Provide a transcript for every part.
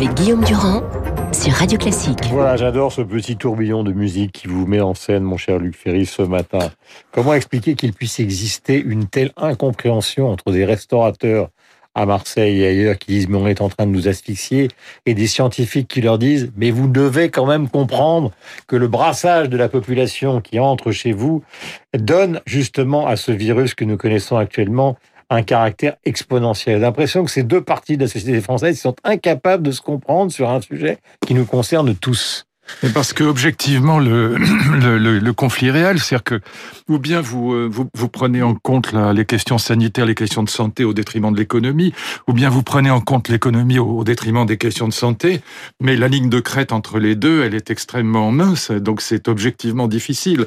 avec Guillaume Durand sur Radio Classique. Voilà, j'adore ce petit tourbillon de musique qui vous met en scène, mon cher Luc Ferry, ce matin. Comment expliquer qu'il puisse exister une telle incompréhension entre des restaurateurs à Marseille et ailleurs qui disent mais on est en train de nous asphyxier et des scientifiques qui leur disent mais vous devez quand même comprendre que le brassage de la population qui entre chez vous donne justement à ce virus que nous connaissons actuellement un caractère exponentiel. J'ai l'impression que ces deux parties de la société française sont incapables de se comprendre sur un sujet qui nous concerne tous. Et parce que objectivement, le, conflit réel, c'est-à-dire que ou bien vous, euh, vous, prenez en compte les questions sanitaires, les questions de santé au détriment de l'économie, ou bien vous prenez en compte l'économie au, détriment des questions de santé, mais la ligne de crête entre les deux, elle est extrêmement mince, donc c'est objectivement difficile.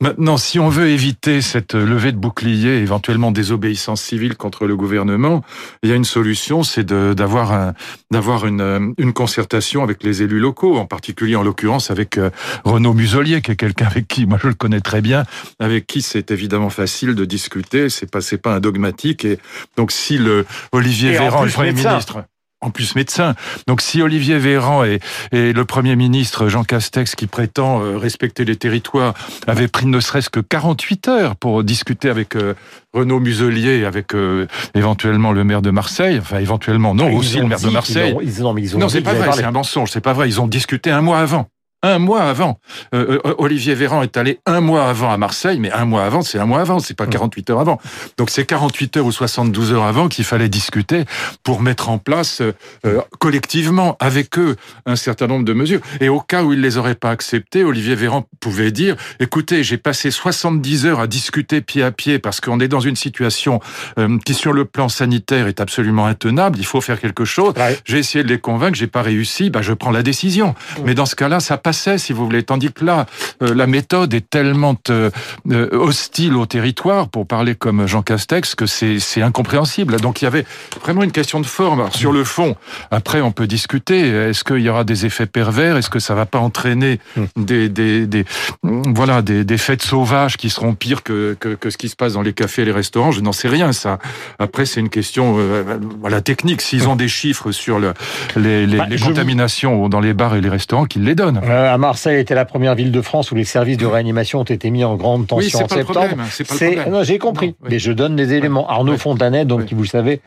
Maintenant, si on veut éviter cette levée de bouclier, éventuellement désobéissance civile contre le gouvernement, il y a une solution, c'est d'avoir d'avoir une, une concertation avec les élus locaux, en particulier en l'occurrence avec euh, Renaud Muselier, qui est quelqu'un avec qui moi je le connais très bien, avec qui c'est évidemment facile de discuter. C'est pas pas un dogmatique. Et donc si le Olivier et Véran, le Premier ministre en plus médecin. Donc si Olivier Véran et, et, le Premier ministre Jean Castex, qui prétend euh, respecter les territoires, avaient pris ne serait-ce que 48 heures pour discuter avec euh, Renaud Muselier, avec euh, éventuellement le maire de Marseille, enfin éventuellement non, Ah, ils aussi le maire de Marseille. ils ont- mais ils ont Non, c'est pas vrai, c'est un mensonge, c'est pas vrai. Ils ont discuté un mois avant. Un mois avant. Euh, euh, Olivier Véran est allé un mois avant à Marseille, mais un mois avant, c'est un mois avant, c'est pas 48 heures avant. Donc c'est 48 heures ou 72 heures avant qu'il fallait discuter pour mettre en place euh, collectivement avec eux un certain nombre de mesures. Et au cas où ils les auraient pas acceptées, Olivier Véran pouvait dire écoutez, j'ai passé 70 heures à discuter pied à pied parce qu'on est dans une situation euh, qui sur le plan sanitaire est absolument intenable, il faut faire quelque chose. Ouais. J'ai essayé de les convaincre, j'ai pas réussi, bah je prends la décision. Mais dans ce cas-là, ça passait, si vous voulez. Tandis que là, euh, la méthode est tellement euh, euh, hostile au territoire, pour parler comme Jean Castex, que c'est incompréhensible. Donc il y avait vraiment une question de forme. Alors, sur le fond, après on peut discuter. Est-ce qu'il y aura des effets pervers? Est-ce que ça va pas entraîner des, des, des voilà des, des fêtes sauvages qui seront pires que, que, que ce qui se passe dans les cafés et les restaurants? Je n'en sais rien. Ça. Après, c'est une question euh, voilà technique. S'ils ont des chiffres sur le, les, les, Bah, les contaminations dans les bars et les restaurants, qu'ils les donnent. Euh, à Marseille était la première ville de France où les services de réanimation ont été mis en grande tension Oui, en pas septembre. c'est j'ai compris, Non, oui. mais je donne des éléments. Arnaud Oui. Fontanet, donc qui vous le savez,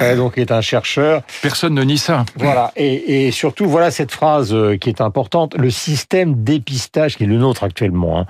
euh, donc est un chercheur. Personne ne nie ça. Voilà, et, et surtout voilà cette phrase euh, qui est importante. Le système dépistage qui est le nôtre actuellement, hein.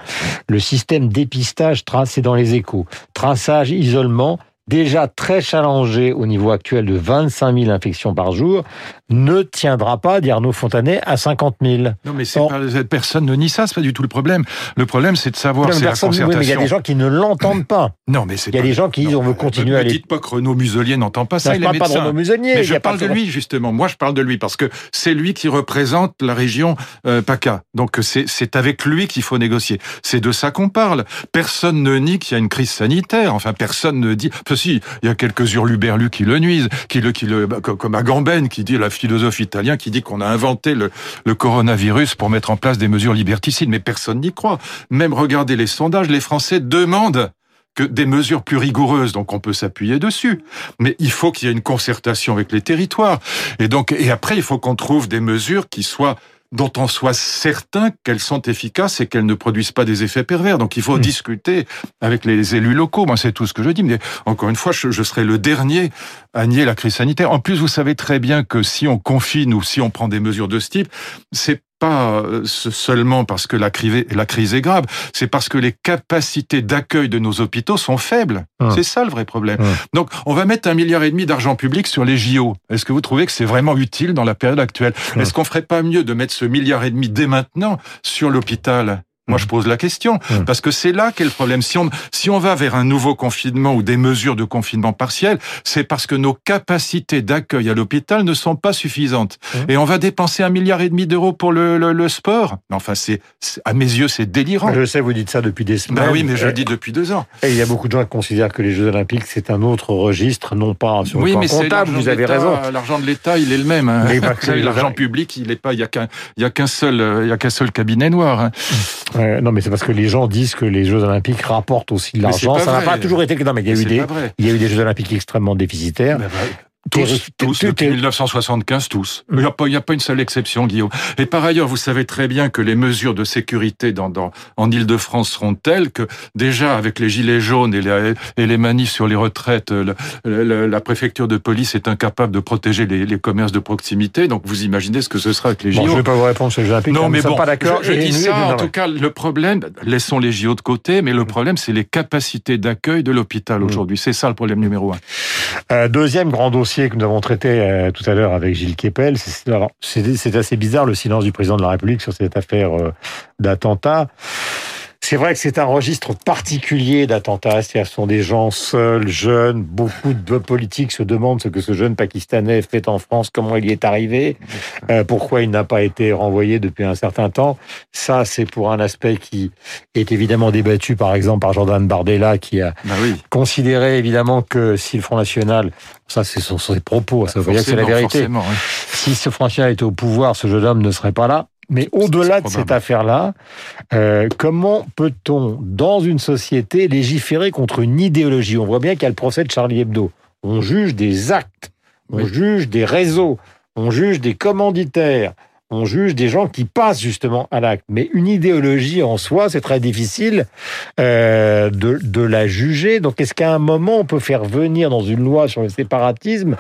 le système dépistage tracé dans les échos, traçage, isolement. Déjà très challengé au niveau actuel de 25 000 infections par jour, ne tiendra pas, dit Arnaud Fontanet, à 50 000. Non, mais pas, personne ne nie ça. C'est pas du tout le problème. Le problème, c'est de savoir c'est la personne- oui, concertation. mais il y a des gens qui ne l'entendent pas. Non, mais c'est Il y a pas- des gens qui disent on veut euh, continuer à les- dites pas que Renaud Muselier n'entend pas ça. Non, il je est parle pas de. Renaud Muselier. Mais je parle de lui justement. Moi, je parle de lui parce que c'est lui qui représente la région euh, PACA. Donc c'est avec lui qu'il faut négocier. C'est de ça qu'on parle. Personne ne nie qu'il y a une crise sanitaire. Enfin, personne ne dit. Enfin, si, il y a quelques hurluberlus qui le nuisent, qui le qui le bah, co- comme Agamben qui dit la philosophe italien qui dit qu'on a inventé le, le coronavirus pour mettre en place des mesures liberticides. Mais personne n'y croit. Même regardez les sondages, les Français demandent que des mesures plus rigoureuses, donc on peut s'appuyer dessus. Mais il faut qu'il y ait une concertation avec les territoires. Et donc, et après, il faut qu'on trouve des mesures qui soient dont on soit certain qu'elles sont efficaces et qu'elles ne produisent pas des effets pervers. Donc il faut Hmm. discuter avec les élus locaux. Moi, c'est tout ce que je dis. Mais encore une fois, je, je serai le dernier à nier la crise sanitaire. En plus, vous savez très bien que si on confine ou si on prend des mesures de ce type, c'est pas euh, seulement parce que la crise, est grave, c'est parce que les capacités d'accueil de nos hôpitaux sont faibles. Hum. C'est ça le vrai problème. Hum. Donc, on va mettre un milliard et demi d'argent public sur les JO. Est-ce que vous trouvez que c'est vraiment utile dans la période actuelle? Hum. Est-ce qu'on ferait pas mieux de mettre ce milliard et demi dès maintenant sur l'hôpital? Moi, je pose la question parce que c'est là qu'est le problème. Si on si on va vers un nouveau confinement ou des mesures de confinement partiel, c'est parce que nos capacités d'accueil à l'hôpital ne sont pas suffisantes. Et on va dépenser un milliard et demi d'euros pour le, le, le sport. Enfin, c'est à mes yeux, c'est délirant. Je sais, vous dites ça depuis des semaines. Bah oui, mais je Euh, le dis depuis deux ans. Et il y a beaucoup de gens qui considèrent que les Jeux Olympiques, c'est un autre registre, non pas sur le Oui, plan mais comptable, vous avez raison. L'argent de l'État, il est le même. hein. L'argent public, il est pas. Il y a qu'un. Il y a qu'un seul. euh, Il y a qu'un seul cabinet noir. hein. Non, mais c'est parce que les gens disent que les Jeux Olympiques rapportent aussi de l'argent. Ça n'a pas toujours été non, mais il y a eu des, pas vrai. il y a eu des Jeux Olympiques extrêmement déficitaires. Tous, tous, depuis 1975, tous. Il n'y a, pas, il a pas une seule exception, Guillaume. Et par ailleurs, vous savez très bien que les mesures de sécurité dans, dans, en Ile-de-France seront telles que déjà avec les gilets jaunes et les, et les manifs sur les retraites, la préfecture de police est incapable de protéger les, les, commerces de proximité. Donc vous imaginez ce que ce sera avec les JO. je ne vais pas vous répondre les Olympiques. Non, mais bon, pas d'accord. Je, je dis ça. En tout cas, le problème, laissons les JO de côté, mais le problème, c'est les capacités d'accueil de l'hôpital mmh. aujourd'hui. C'est ça le problème numéro un. Euh, deuxième grand dossier que nous avons traité euh, tout à l'heure avec Gilles Kepel, c'est assez bizarre le silence du président de la République sur cette affaire euh, d'attentat. C'est vrai que c'est un registre particulier d'attentats. Ce sont des gens seuls, jeunes. Beaucoup de politiques se demandent ce que ce jeune Pakistanais fait en France, comment il y est arrivé, euh, pourquoi il n'a pas été renvoyé depuis un certain temps. Ça, c'est pour un aspect qui est évidemment débattu, par exemple, par Jordan Bardella, qui a bah considéré évidemment que si le Front National, ça, c'est ses propos, ça veut dire que c'est la vérité. Si ce Front National était au pouvoir, ce jeune homme ne serait pas là. Mais au-delà de cette affaire-là, euh, comment peut-on, dans une société, légiférer contre une idéologie? On voit bien qu'il y a le procès de Charlie Hebdo. On juge des actes, on juge des réseaux, on juge des commanditaires, on juge des gens qui passent justement à l'acte. Mais une idéologie en soi, c'est très difficile euh, de, de la juger. Donc est-ce qu'à un moment, on peut faire venir dans une loi sur le séparatisme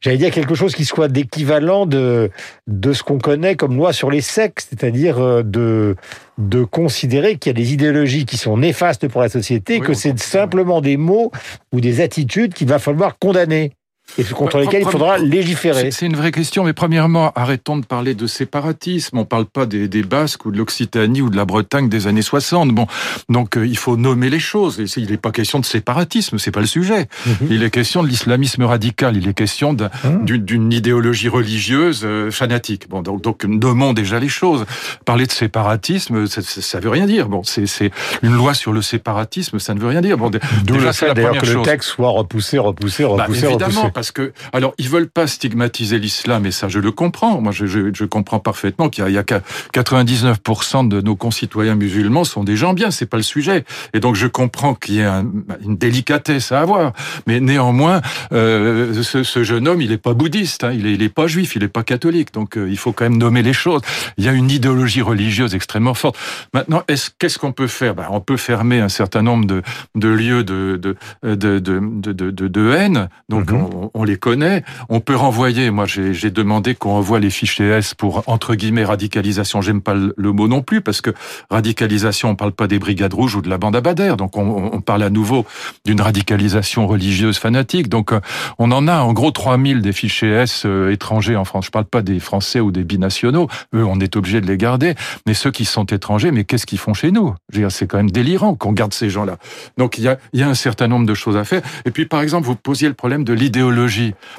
j'allais dire quelque chose qui soit d'équivalent de, de ce qu'on connaît comme loi sur les sexes, c'est-à-dire euh, de, de considérer qu'il y a des idéologies qui sont néfastes pour la société, que c'est simplement des mots ou des attitudes qu'il va falloir condamner et contre lesquels il faudra légiférer. C'est une vraie question, mais premièrement, arrêtons de parler de séparatisme. On ne parle pas des, des, Basques ou de l'Occitanie ou de la Bretagne des années 60. Bon, donc euh, il faut nommer les choses. Et il n'est pas question de séparatisme, c'est pas le sujet. Mhm. Il est question de l'islamisme radical. Il est question mhm. d'une idéologie religieuse euh, fanatique. Bon, donc, donc nommons déjà les choses. Parler de séparatisme, ça, ça veut rien dire. Bon, c'est une loi sur le séparatisme, ça ne veut rien dire. Bon, D'où le fait d'ailleurs que le texte soit repoussé, repoussé, repoussé, bah, repoussé parce que, alors, ils veulent pas stigmatiser l'islam, et ça, je le comprends. Moi, je, je, je comprends parfaitement qu'il y, y, a 99% de nos concitoyens musulmans sont des gens bien. C'est pas le sujet. Et donc, je comprends qu'il y ait un, une délicatesse à avoir. Mais néanmoins, euh, ce, ce, jeune homme, il est pas bouddhiste, hein, il, est, il est pas juif, il est pas catholique. Donc, euh, il faut quand même nommer les choses. Il y a une idéologie religieuse extrêmement forte. Maintenant, est-ce qu'est-ce qu'on peut faire? Ben, On peut fermer un certain nombre de, de lieux de, de, de, de, de, de haine. Donc, mm-hmm. on, on les connaît. On peut renvoyer. Moi, j'ai demandé qu'on envoie les fichiers S pour entre guillemets radicalisation. J'aime pas le mot non plus parce que radicalisation, on parle pas des brigades rouges ou de la bande à Bader. Donc, on, on parle à nouveau d'une radicalisation religieuse fanatique. Donc, euh, on en a en gros 3000 des fichiers S euh, étrangers en France. Je parle pas des Français ou des binationaux. Eux, on est obligé de les garder. Mais ceux qui sont étrangers, mais qu'est-ce qu'ils font chez nous? C'est quand même délirant qu'on garde ces gens-là. Donc, il y a, y a un certain nombre de choses à faire. Et puis, par exemple, vous posiez le problème de l'idéologie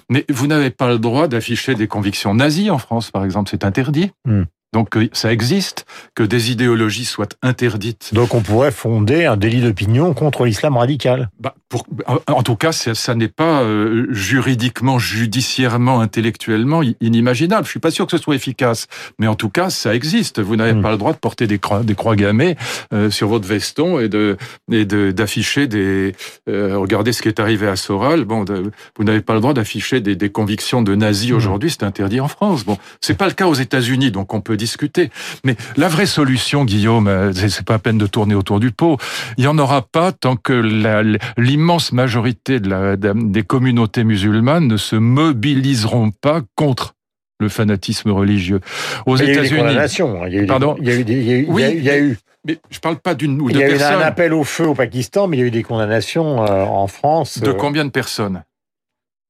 mais vous n'avez pas le droit d'afficher des convictions nazies en France, par exemple. C'est interdit. Hmm. Donc ça existe que des idéologies soient interdites. Donc on pourrait fonder un délit d'opinion contre l'islam radical. Bah, pour, en tout cas, ça, n'est pas euh, juridiquement, judiciairement, intellectuellement inimaginable. Je suis pas sûr que ce soit efficace, mais en tout cas, ça existe. Vous n'avez hmm. pas le droit de porter des croix, des croix gammées euh, sur votre veston et de et d'afficher des. Euh, regardez ce qui est arrivé à Soral. Bon, vous n'avez pas le droit d'afficher des, des, convictions de nazis hmm. aujourd'hui. C'est interdit en France. Bon, c'est pas le cas aux États-Unis, donc on peut discuter. Mais la vraie solution, Guillaume, euh, c'est pas à peine de tourner autour du pot. Il y en aura pas tant que l'immense majorité de la, des communautés musulmanes ne se mobiliseront pas contre le fanatisme religieux. Aux États-Unis, il y a eu pardon, il y a eu, il y a eu, mais je parle pas d'une ou deux personnes. Il y a eu un appel au feu au Pakistan, mais il y a eu des condamnations euh, en France. De euh, combien de personnes?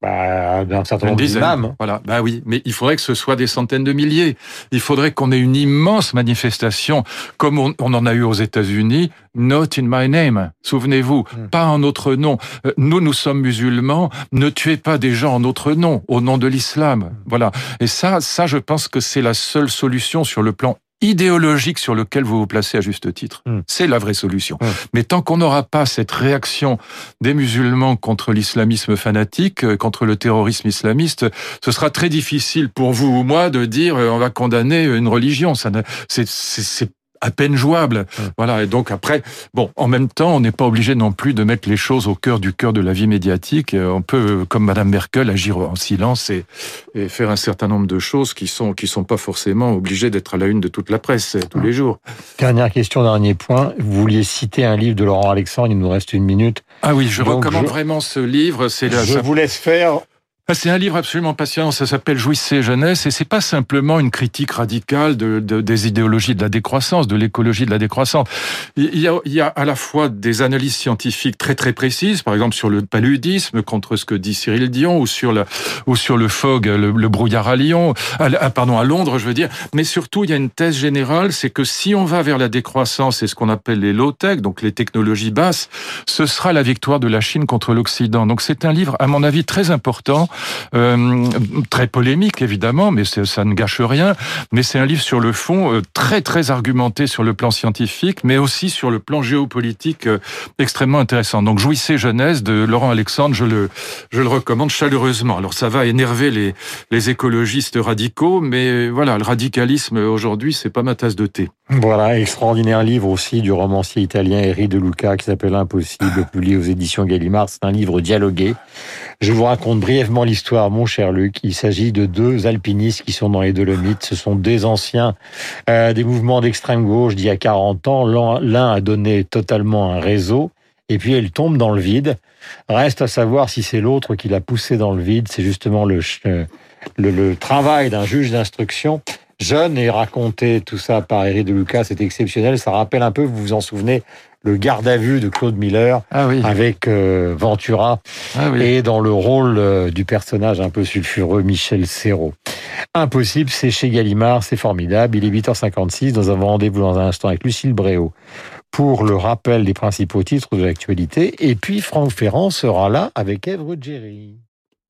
Bah, d'un certain nombre d'imams. Voilà, bah oui, mais il faudrait que ce soit des centaines de milliers. Il faudrait qu'on ait une immense manifestation, comme on, en a eu aux États-Unis. Not in my name. Souvenez-vous, hmm. pas en notre nom. Euh, nous, nous sommes musulmans. Ne tuez pas des gens en notre nom, au nom de l'islam. Voilà. Et ça, ça, je pense que c'est la seule solution sur le plan idéologique sur lequel vous vous placez à juste titre. Hmm. C'est la vraie solution. Hmm. Mais tant qu'on n'aura pas cette réaction des musulmans contre l'islamisme fanatique, euh, contre le terrorisme islamiste, ce sera très difficile pour vous ou moi de dire euh, on va condamner une religion. Ça, c'est à peine jouable. Voilà. Et donc après, bon, en même temps, on n'est pas obligé non plus de mettre les choses au cœur du cœur de la vie médiatique. Euh, on peut, comme Madame Merkel, agir en silence et, et faire un certain nombre de choses qui sont qui sont pas forcément obligées d'être à la une de toute la presse euh, tous les jours. Dernière question, dernier point. Vous vouliez citer un livre de Laurent Alexandre. Il nous reste une minute. Ah oui, je recommande vraiment ce livre. C'est je vous laisse faire c'est un livre absolument passionnant. Ça s'appelle Jouissez jeunesse et c'est pas simplement une critique radicale de, de, des idéologies de la décroissance, de l'écologie de la décroissance. Il y, a, il y a à la fois des analyses scientifiques très très précises, par exemple sur le paludisme contre ce que dit Cyril Dion ou sur le ou sur le fog, le, le brouillard à Lyon, pardon à Londres, je veux dire. Mais surtout, il y a une thèse générale, c'est que si on va vers la décroissance et ce qu'on appelle les low tech, donc les technologies basses, ce sera la victoire de la Chine contre l'Occident. Donc c'est un livre, à mon avis, très important euh, très polémique évidemment, mais ça ne gâche rien. Mais c'est un livre sur le fond euh, très très argumenté sur le plan scientifique, mais aussi sur le plan géopolitique euh, extrêmement intéressant. Donc jouissez jeunesse de Laurent Alexandre, je le je le recommande chaleureusement. Alors ça va énerver les les écologistes radicaux, mais voilà, le radicalisme aujourd'hui c'est pas ma tasse de thé. Voilà, extraordinaire livre aussi du romancier italien Eri De Luca qui s'appelle Impossible, publié aux éditions Gallimard. C'est un livre dialogué. Je vous raconte brièvement l'histoire, mon cher Luc. Il s'agit de deux alpinistes qui sont dans les Dolomites. Ce sont des anciens euh, des mouvements d'extrême gauche d'il y a 40 ans. L'un a donné totalement un réseau et puis elle tombe dans le vide. Reste à savoir si c'est l'autre qui l'a poussé dans le vide. C'est justement le, le, le travail d'un juge d'instruction jeune et raconter tout ça par Eric de Lucas, c'est exceptionnel. Ça rappelle un peu, vous vous en souvenez, le garde à vue de Claude Miller ah avec euh, Ventura ah et dans le rôle euh, du personnage un peu sulfureux Michel Serrault. Impossible, c'est chez Gallimard, c'est formidable. Il est 8h56, nous avons rendez-vous dans un instant avec Lucille Bréau pour le rappel des principaux titres de l'actualité. Et puis Franck Ferrand sera là avec Èvre Jerry.